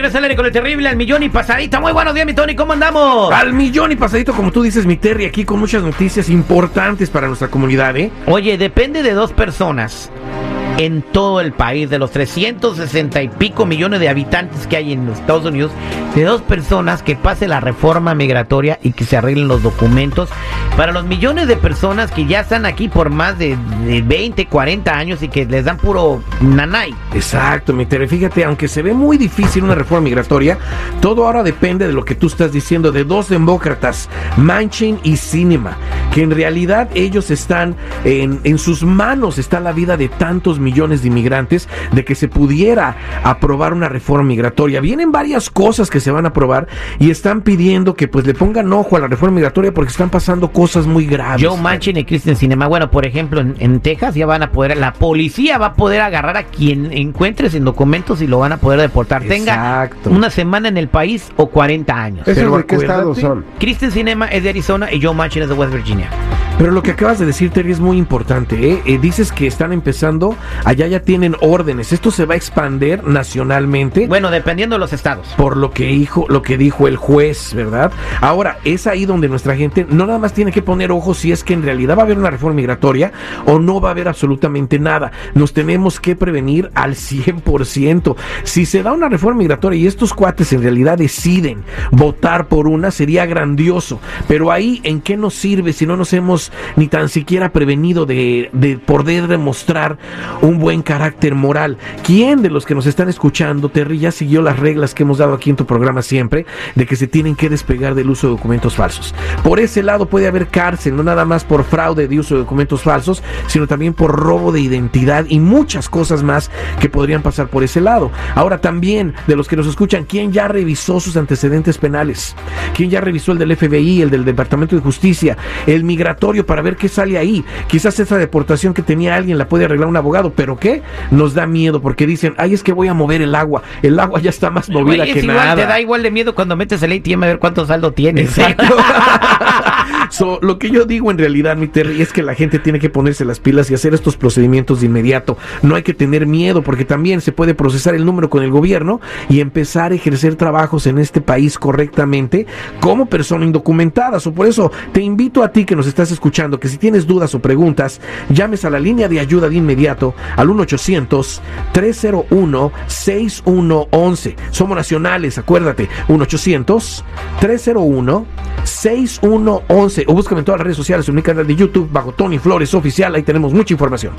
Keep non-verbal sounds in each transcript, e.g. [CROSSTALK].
regreso al aire con el terrible al millón y pasadita. Muy buenos días, mi Tony, ¿cómo andamos? Al millón y pasadito, como tú dices, mi Terry, aquí con muchas noticias importantes para nuestra comunidad, ¿eh? Oye, depende de dos personas en todo el país, de los 360 y pico millones de habitantes que hay en los Estados Unidos, de dos personas que pase la reforma migratoria y que se arreglen los documentos para los millones de personas que ya están aquí por más de, de 20, 40 años y que les dan puro nanay. Exacto, mi Terry. Fíjate, aunque se ve muy difícil una reforma migratoria, todo ahora depende de lo que tú estás diciendo de dos demócratas, Manchin y Cinema, que en realidad ellos están en, en sus manos, está la vida de tantos millones de inmigrantes, de que se pudiera aprobar una reforma migratoria. Vienen varias cosas que se van a aprobar y están pidiendo que pues le pongan ojo a la reforma migratoria porque están pasando cosas muy graves. Joe Manchin y Kristen Cinema. Bueno, por ejemplo, en, en Texas ya van a poder, la policía va a poder agarrar a quien encuentre sin documentos y lo van a poder deportar. Tenga una semana en el país o 40 años. ¿Esos Pero de qué estado son? Kristen Cinema es de Arizona y Joe Manchin es de West Virginia. Pero lo que acabas de decir, Terry, es muy importante. ¿eh? Eh, dices que están empezando, allá ya tienen órdenes. Esto se va a expander nacionalmente. Bueno, dependiendo de los estados. por lo que dijo, lo que dijo el juez, ¿verdad? Ahora, es ahí donde nuestra gente no nada más tiene que poner ojo si es que en realidad va a haber una reforma migratoria o no va a haber absolutamente nada. Nos tenemos que prevenir al 100%. Si se da una reforma migratoria y estos cuates en realidad deciden votar por una, sería grandioso. Pero ahí, ¿en qué nos sirve si no nos hemos ni tan siquiera prevenido de, de poder demostrar un buen carácter moral? ¿Quién de los que nos están escuchando, Terry, ya siguió las reglas que hemos dado aquí en tu programa siempre, de que se tienen que despegar del uso de documentos falsos? Por ese lado puede haber cárcel, no nada más por fraude de uso de documentos falsos, sino también por robo de identidad y muchas cosas más que podrían pasar por ese lado. Ahora también, de los que nos escuchan, ¿quién ya revisó sus antecedentes penales? ¿Quién ya revisó el del FBI, el del Departamento de Justicia, el migratorio para ver qué sale ahí? Quizás esa deportación que tenía alguien la puede arreglar un abogado, pero ¿qué? Nos da miedo porque dicen, ay, es que voy a mover el agua. El agua ya está más movida Oye, que igual, nada. te da igual de miedo cuando metes el ATM a ver cuánto saldo tienes. Exacto. [LAUGHS] So, lo que yo digo en realidad, mi Terry, es que la gente tiene que ponerse las pilas y hacer estos procedimientos de inmediato. No hay que tener miedo porque también se puede procesar el número con el gobierno y empezar a ejercer trabajos en este país correctamente como persona indocumentada. So, por eso te invito a ti que nos estás escuchando que si tienes dudas o preguntas, llames a la línea de ayuda de inmediato al 1-800-301-6111. Somos nacionales, acuérdate, 1-800-301-6111. O búscame en todas las redes sociales, en mi canal de YouTube, bajo Tony Flores Oficial, ahí tenemos mucha información.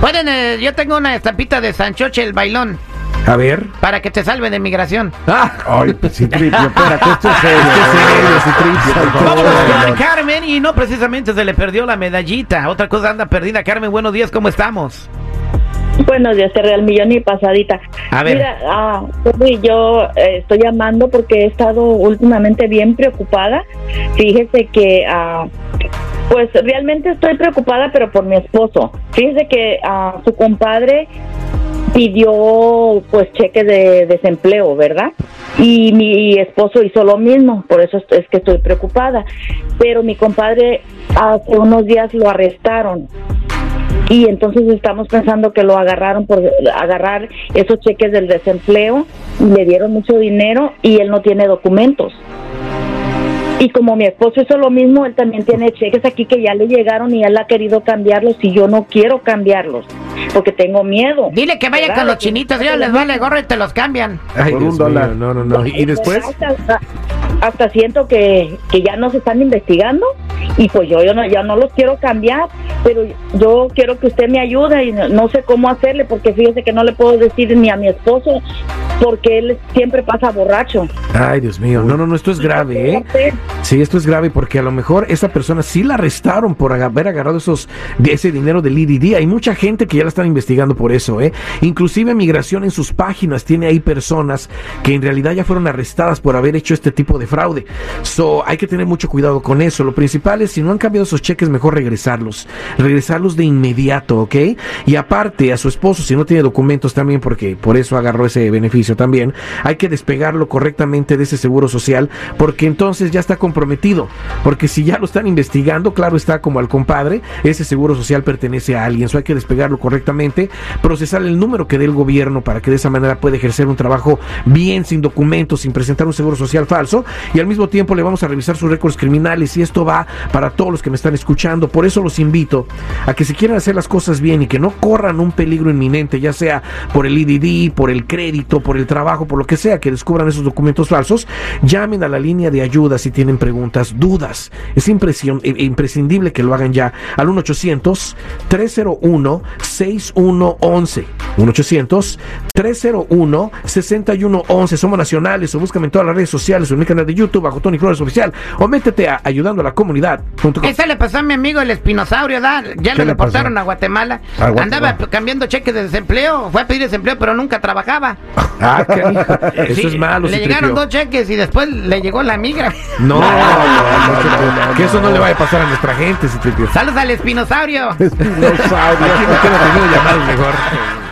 Pueden, eh, yo tengo una estampita de Sanchoche el bailón A ver. para que te salve de migración. Ah, Ay, pues sí, tripio, espérate, esto es serio. Esto es serio, sí, tripio, por favor. Vamos con Carmen y no precisamente se le perdió la medallita. Otra cosa anda perdida. Carmen, buenos días, ¿cómo estamos? Buenos días, Terry, al millón y pasadita. A ver. Mira, ah, yo eh, estoy llamando porque he estado últimamente bien preocupada. Fíjese que, ah, pues realmente estoy preocupada, pero por mi esposo. Fíjese que ah, su compadre pidió pues cheque de desempleo, ¿verdad? Y mi esposo hizo lo mismo, por eso es que estoy preocupada. Pero mi compadre hace unos días lo arrestaron y entonces estamos pensando que lo agarraron por agarrar esos cheques del desempleo y le dieron mucho dinero y él no tiene documentos. Y como mi esposo hizo lo mismo, él también tiene cheques aquí que ya le llegaron y él ha querido cambiarlos y yo no quiero cambiarlos porque tengo miedo. Dile que vaya ¿Verdad? con los chinitos, ellos les vale gorro y te los cambian. Ay, Por un dólar. mío, No, no, no. ¿Y después? Hasta, siento que, que ya nos están investigando y pues yo, yo no, ya no los quiero cambiar, pero yo quiero que usted me ayude y no, no sé cómo hacerle porque fíjese que no le puedo decir ni a mi esposo porque él siempre pasa borracho. Ay, Dios mío. No, no, no, esto es grave, ¿eh? Sí. Esto es grave porque a lo mejor esa persona sí la arrestaron por haber agarrado esos de ese dinero del IDD. Hay mucha gente que ya la están investigando por eso, ¿eh? Inclusive Migración en sus páginas tiene ahí personas que en realidad ya fueron arrestadas por haber hecho este tipo de fraude. So, hay que tener mucho cuidado con eso. Lo principal es si no han cambiado esos cheques, mejor regresarlos. Regresarlos de inmediato, ¿ok? Y aparte a su esposo si no tiene documentos también porque por eso agarró ese beneficio también, hay que despegarlo correctamente de ese seguro social porque entonces ya está comprometido. Porque si ya lo están investigando, claro está como al compadre, ese seguro social pertenece a alguien. Eso hay que despegarlo correctamente, procesar el número que dé el gobierno para que de esa manera pueda ejercer un trabajo bien, sin documentos, sin presentar un seguro social falso. Y al mismo tiempo le vamos a revisar sus récords criminales y esto va para todos los que me están escuchando. Por eso los invito a que si quieren hacer las cosas bien y que no corran un peligro inminente, ya sea por el IDD, por el crédito, por el trabajo, por lo que sea, que descubran esos documentos falsos, llamen a la línea de ayuda si tienen preguntas, dudas. Es eh, imprescindible que lo hagan ya al 1 800 301 6111 1 800 301 6111 Somos nacionales o búscame en todas las redes sociales o en mi canal de YouTube bajo Tony Flores Oficial o métete a ayudando a la comunidad. Eso le pasó a mi amigo el espinosaurio, ¿da? Ya ¿Qué lo pasó? a Guatemala. Andaba cambiando cheques de desempleo, fue a pedir desempleo, pero nunca trabajaba. Ah, canijo. Eso Sí, es malo. Le llegaron dos cheques y después le llegó la migra. No, no, no, no, que eso no le vaya a pasar a nuestra gente, Citripio. Saludos al espinosaurio. Espinosaurio. Quedo teniendo llamadas [LAUGHS] mejor.